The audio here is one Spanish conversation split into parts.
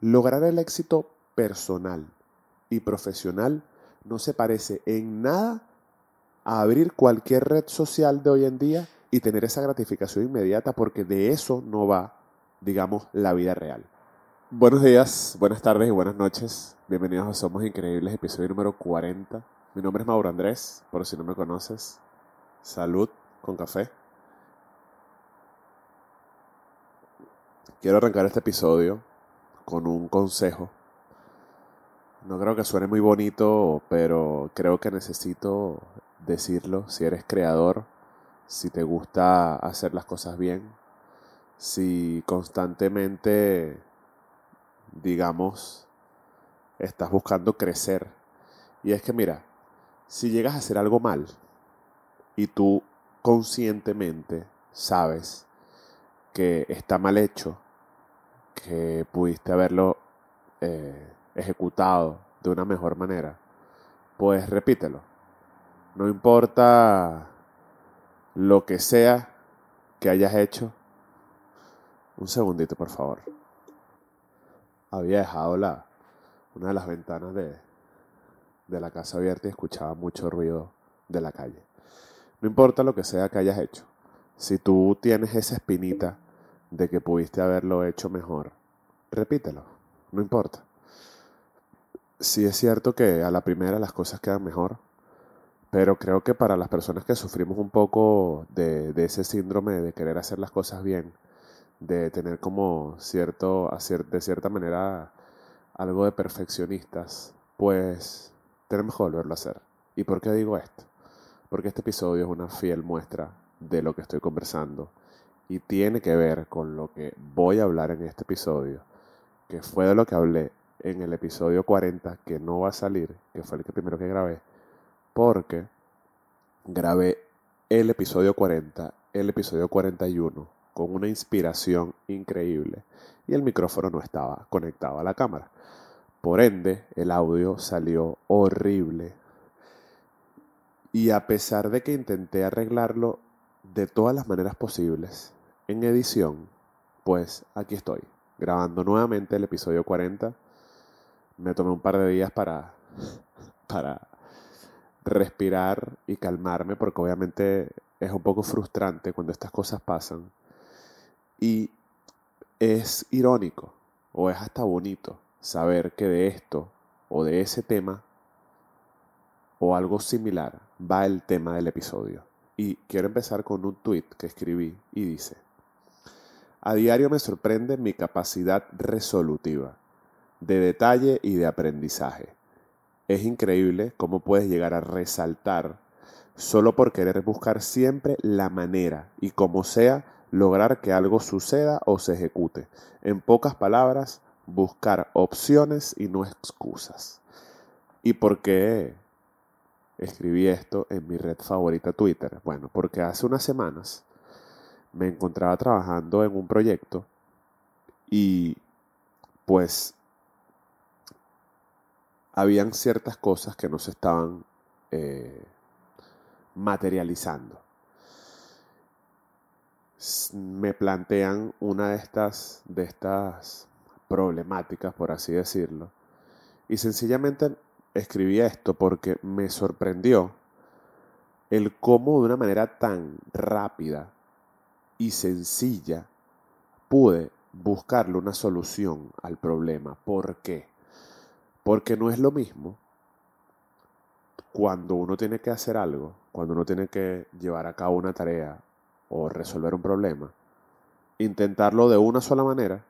Lograr el éxito personal y profesional no se parece en nada a abrir cualquier red social de hoy en día y tener esa gratificación inmediata porque de eso no va, digamos, la vida real. Buenos días, buenas tardes y buenas noches. Bienvenidos a Somos Increíbles, episodio número 40. Mi nombre es Mauro Andrés, por si no me conoces. Salud con café. Quiero arrancar este episodio con un consejo. No creo que suene muy bonito, pero creo que necesito decirlo. Si eres creador, si te gusta hacer las cosas bien, si constantemente, digamos, estás buscando crecer. Y es que mira, si llegas a hacer algo mal y tú conscientemente sabes que está mal hecho, pudiste haberlo eh, ejecutado de una mejor manera, pues repítelo. No importa lo que sea que hayas hecho. Un segundito, por favor. Había dejado la, una de las ventanas de, de la casa abierta y escuchaba mucho ruido de la calle. No importa lo que sea que hayas hecho. Si tú tienes esa espinita de que pudiste haberlo hecho mejor, repítelo, no importa. Sí es cierto que a la primera las cosas quedan mejor, pero creo que para las personas que sufrimos un poco de, ese síndrome de querer hacer las cosas bien, de tener como cierto, de cierta manera, algo de perfeccionistas, pues tenemos que volverlo a hacer. ¿Y por qué digo esto? Porque este episodio es una fiel muestra de lo que estoy conversando y tiene que ver con lo que voy a hablar en este episodio, que fue de lo que hablé en el episodio 40, que no va a salir, que fue el que primero que grabé, porque grabé el episodio 40, el episodio 41, con una inspiración increíble y el micrófono no estaba conectado a la cámara. Por ende, el audio salió horrible. Y a pesar de que intenté arreglarlo de todas las maneras posibles, en edición, pues aquí estoy, grabando nuevamente el episodio 40. Me tomé un par de días para, para respirar y calmarme, porque obviamente es un poco frustrante cuando estas cosas pasan. Y es irónico, o es hasta bonito, saber que de esto, o de ese tema, o algo similar, va el tema del episodio. Y quiero empezar con un tweet que escribí y dice, a diario me sorprende mi capacidad resolutiva, de detalle y de aprendizaje. Es increíble cómo puedes llegar a resaltar solo por querer buscar siempre la manera y como sea lograr que algo suceda o se ejecute. En pocas palabras, buscar opciones y no excusas. ¿Y por qué escribí esto en mi red favorita Twitter? Bueno, porque hace unas semanas me encontraba trabajando en un proyecto y pues habían ciertas cosas que no se estaban eh, materializando. Me plantean una de estas, de estas problemáticas, por así decirlo, y sencillamente escribí esto porque me sorprendió el cómo de una manera tan rápida y sencilla pude buscarle una solución al problema. ¿Por qué? Porque no es lo mismo cuando uno tiene que hacer algo, cuando uno tiene que llevar a cabo una tarea o resolver un problema, intentarlo de una sola manera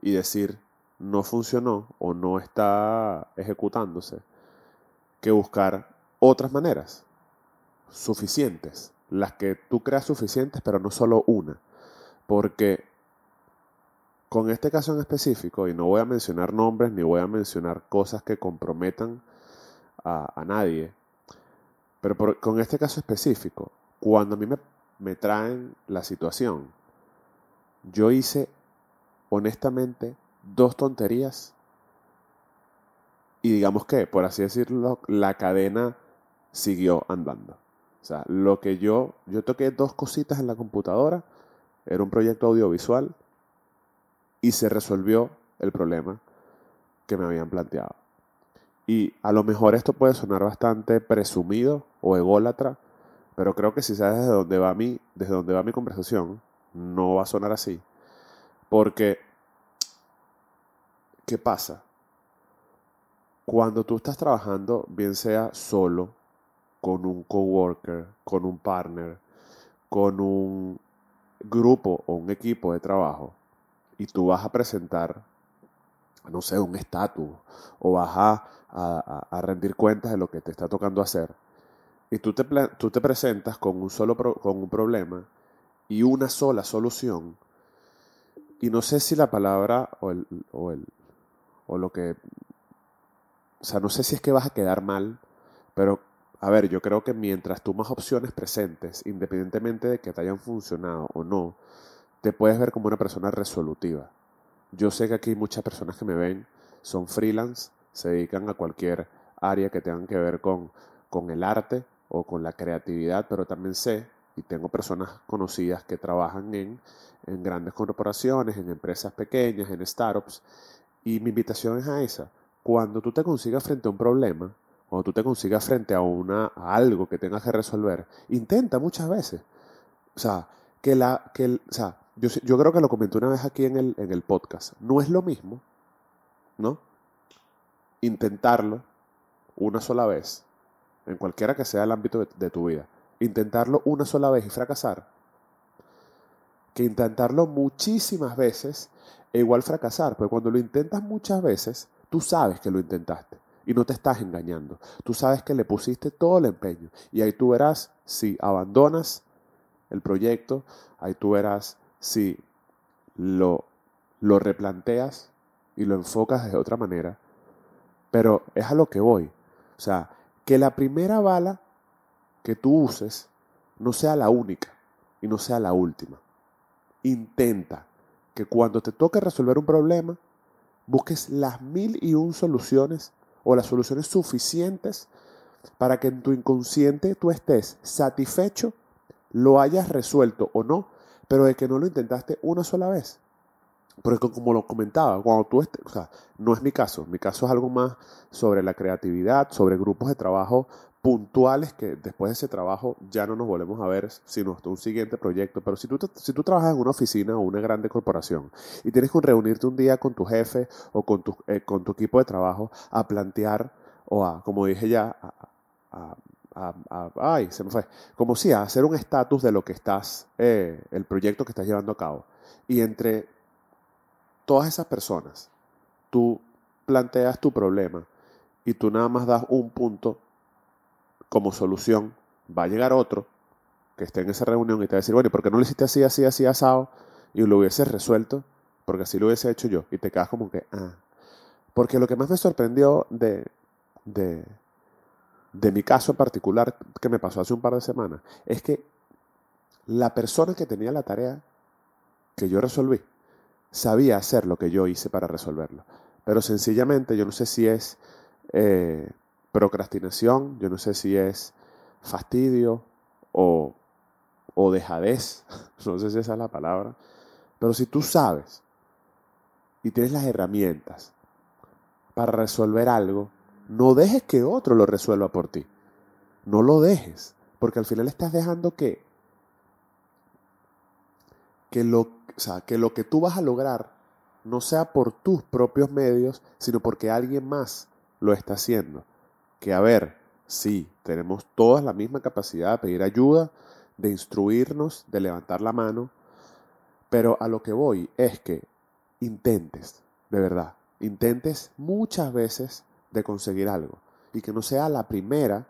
y decir no funcionó o no está ejecutándose, que buscar otras maneras suficientes las que tú creas suficientes, pero no solo una. Porque con este caso en específico, y no voy a mencionar nombres ni voy a mencionar cosas que comprometan a, nadie, pero con este caso específico, cuando a mí me, me traen la situación, yo hice honestamente dos tonterías y digamos que, por así decirlo, la cadena siguió andando. O sea, lo que yo, yo toqué dos cositas en la computadora, era un proyecto audiovisual y se resolvió el problema que me habían planteado. Y a lo mejor esto puede sonar bastante presumido o ególatra, pero creo que si sabes desde dónde va desde dónde va mi conversación, no va a sonar así. Porque, ¿qué pasa? Cuando tú estás trabajando, bien sea solo, con un coworker, con un partner, con un grupo o un equipo de trabajo, y tú vas a presentar, no sé, un estatus, o vas a, a, rendir cuentas de lo que te está tocando hacer, y tú te, tú te presentas con un solo con un problema y una sola solución, y no sé si la palabra o el, o el o lo que o sea, no sé si es que vas a quedar mal, pero a ver, yo creo que mientras tú más opciones presentes, independientemente de que te hayan funcionado o no, te puedes ver como una persona resolutiva. Yo sé que aquí muchas personas que me ven son freelance, se dedican a cualquier área que tengan que ver con, con el arte o con la creatividad, pero también sé y tengo personas conocidas que trabajan en, en grandes corporaciones, en empresas pequeñas, en startups, y mi invitación es a esa cuando tú te consigas frente a un problema, cuando tú te consigas frente a, una, algo que tengas que resolver, intenta muchas veces. O sea, que la, que o sea, yo, yo, creo que lo comenté una vez aquí en el, en el podcast. No es lo mismo, ¿no? Intentarlo una sola vez, en cualquiera que sea el ámbito de, de tu vida. Intentarlo una sola vez y fracasar, que intentarlo muchísimas veces e igual fracasar. Porque cuando lo intentas muchas veces, Tú sabes que lo intentaste y no te estás engañando. Tú sabes que le pusiste todo el empeño y ahí tú verás si abandonas el proyecto, ahí tú verás si lo, lo replanteas y lo enfocas de otra manera. Pero es a lo que voy. O sea, que la primera bala que tú uses no sea la única y no sea la última. Intenta que cuando te toque resolver un problema, busques las mil y un soluciones o las soluciones suficientes para que en tu inconsciente tú estés satisfecho, lo hayas resuelto o no, pero de que no lo intentaste una sola vez. Porque como lo comentaba, cuando tú estés, o sea, no es mi caso, mi caso es algo más sobre la creatividad, sobre grupos de trabajo puntuales que después de ese trabajo ya no nos volvemos a ver, sino hasta un siguiente proyecto. Pero si tú, si tú trabajas en una oficina o una grande corporación y tienes que reunirte un día con tu jefe o con tu, eh, con tu equipo de trabajo a plantear o a, como dije ya, a, ay, se me fue, como si a hacer un estatus de lo que estás, eh, el proyecto que estás llevando a cabo. Y entre todas esas personas, tú planteas tu problema y tú nada más das un punto como solución, va a llegar otro que esté en esa reunión y te va a decir, bueno, ¿y por qué no lo hiciste así, así, así, asado? Y lo hubieses resuelto, porque así lo hubiese hecho yo. Y te quedas como que, ah. Porque lo que más me sorprendió de, de, de mi caso en particular, que me pasó hace un par de semanas, es que la persona que tenía la tarea que yo resolví, sabía hacer lo que yo hice para resolverlo. Pero sencillamente, yo no sé si es eh, procrastinación, yo no sé si es fastidio o, o dejadez, no sé si esa es la palabra, pero si tú sabes y tienes las herramientas para resolver algo, no dejes que otro lo resuelva por ti. No lo dejes, porque al final estás dejando que, que, lo, que lo que tú vas a lograr no sea por tus propios medios, sino porque alguien más lo está haciendo que, a ver, sí, tenemos todas la misma capacidad de pedir ayuda, de instruirnos, de levantar la mano, pero a lo que voy es que intentes, de verdad, intentes muchas veces de conseguir algo y que no sea la primera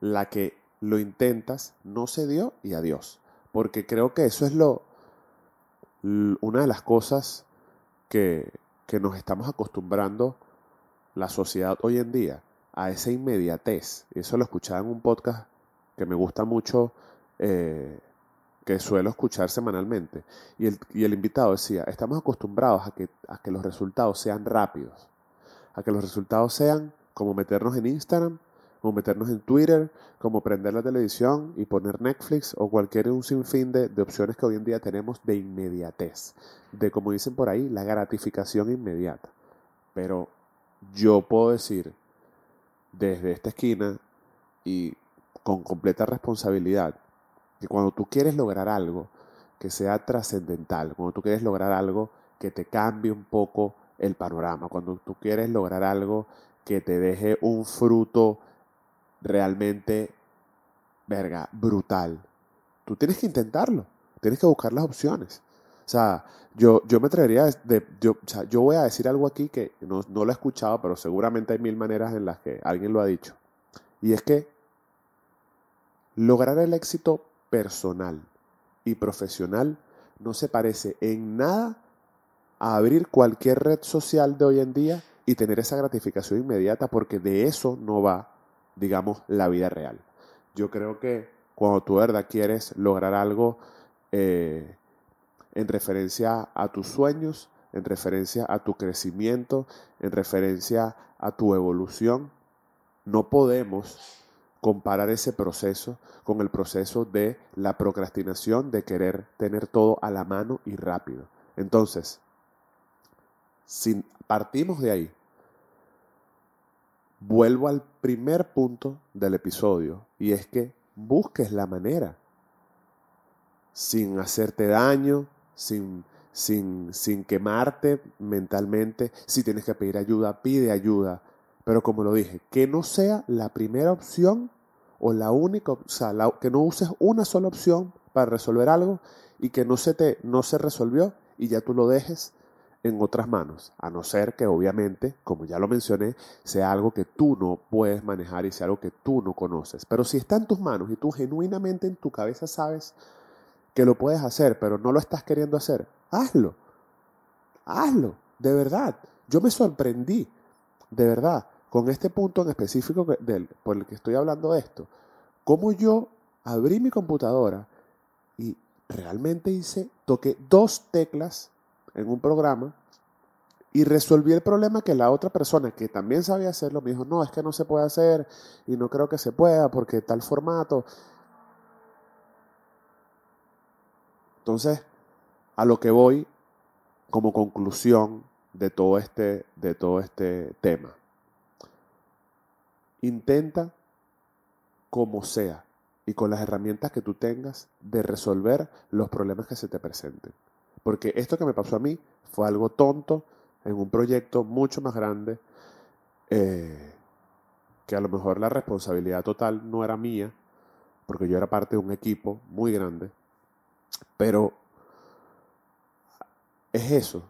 la que lo intentas, no se dio y adiós. Porque creo que eso es lo una de las cosas que, que nos estamos acostumbrando la sociedad hoy en día a esa inmediatez. Eso lo escuchaba en un podcast que me gusta mucho, eh, que suelo escuchar semanalmente. Y el, y el, invitado decía, estamos acostumbrados a que, a que los resultados sean rápidos, a que los resultados sean como meternos en Instagram, como meternos en Twitter, como prender la televisión y poner Netflix o cualquier un sinfín de, de opciones que hoy en día tenemos de inmediatez, de como dicen por ahí, la gratificación inmediata. Pero yo puedo decir desde esta esquina y con completa responsabilidad que cuando tú quieres lograr algo que sea trascendental, cuando tú quieres lograr algo que te cambie un poco el panorama, cuando tú quieres lograr algo que te deje un fruto realmente, verga, brutal, tú tienes que intentarlo, tienes que buscar las opciones. O sea, yo, yo me atrevería de, yo, o sea, yo voy a decir algo aquí que no, no lo he escuchado, pero seguramente hay mil maneras en las que alguien lo ha dicho. Y es que lograr el éxito personal y profesional no se parece en nada a abrir cualquier red social de hoy en día y tener esa gratificación inmediata, porque de eso no va, digamos, la vida real. Yo creo que cuando tú de verdad quieres lograr algo eh, en referencia a tus sueños, en referencia a tu crecimiento, en referencia a tu evolución, no podemos comparar ese proceso con el proceso de la procrastinación, de querer tener todo a la mano y rápido. Entonces, si partimos de ahí, vuelvo al primer punto del episodio y es que busques la manera, sin hacerte daño, sin, sin, sin quemarte mentalmente, si tienes que pedir ayuda, pide ayuda, pero como lo dije, que no sea la primera opción o la única, o sea, que no uses una sola opción para resolver algo y que no se te no se resolvió y ya tú lo dejes en otras manos, a no ser que obviamente, como ya lo mencioné, sea algo que tú no puedes manejar y sea algo que tú no conoces. Pero si está en tus manos y tú genuinamente en tu cabeza sabes que lo puedes hacer, pero no lo estás queriendo hacer, hazlo. Hazlo, de verdad. Yo me sorprendí, de verdad con este punto en específico del, por el que estoy hablando de esto, cómo yo abrí mi computadora y realmente hice, toqué dos teclas en un programa y resolví el problema que la otra persona que también sabía hacerlo me dijo, no, es que no se puede hacer y no creo que se pueda porque tal formato. Entonces, a lo que voy como conclusión de todo este, de todo este tema. Intenta, como sea, y con las herramientas que tú tengas, de resolver los problemas que se te presenten. Porque esto que me pasó a mí fue algo tonto en un proyecto mucho más grande, eh, que a lo mejor la responsabilidad total no era mía, porque yo era parte de un equipo muy grande, pero es eso.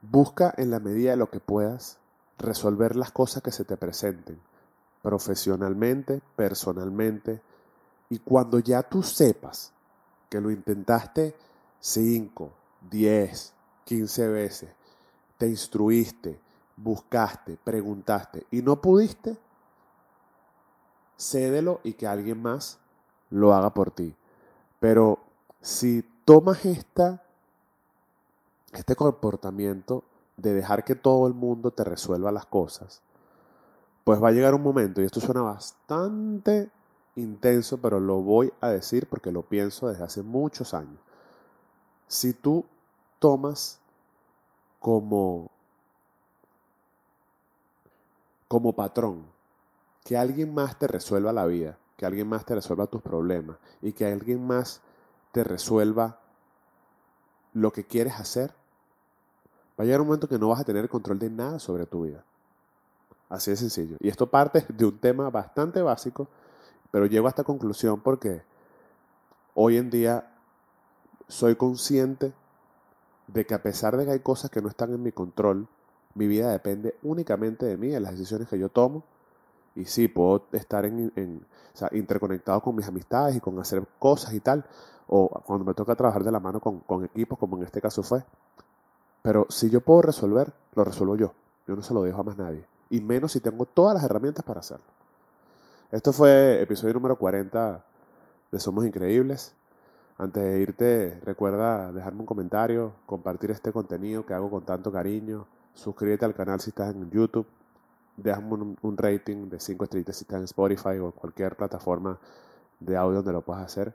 Busca en la medida de lo que puedas resolver las cosas que se te presenten, profesionalmente, personalmente, y cuando ya tú sepas que lo intentaste 5, 10, 15 veces, te instruiste, buscaste, preguntaste y no pudiste, cédelo y que alguien más lo haga por ti. Pero si tomas esta, este comportamiento de dejar que todo el mundo te resuelva las cosas, pues va a llegar un momento, y esto suena bastante intenso, pero lo voy a decir porque lo pienso desde hace muchos años. Si tú tomas como, como patrón que alguien más te resuelva la vida, que alguien más te resuelva tus problemas y que alguien más te resuelva lo que quieres hacer, Va a llegar un momento que no vas a tener control de nada sobre tu vida. Así de sencillo. Y esto parte de un tema bastante básico, pero llego a esta conclusión porque hoy en día soy consciente de que a pesar de que hay cosas que no están en mi control, mi vida depende únicamente de mí, de las decisiones que yo tomo. Y sí, puedo estar en, interconectado con mis amistades y con hacer cosas y tal. O cuando me toca trabajar de la mano con, equipos, como en este caso fue. Pero si yo puedo resolver, lo resuelvo yo. Yo no se lo dejo a más nadie. Y menos si tengo todas las herramientas para hacerlo. Esto fue episodio número 40 de Somos Increíbles. Antes de irte, recuerda dejarme un comentario, compartir este contenido que hago con tanto cariño. Suscríbete al canal si estás en YouTube. déjame un, rating de 5 estrellitas si estás en Spotify o cualquier plataforma de audio donde lo puedas hacer.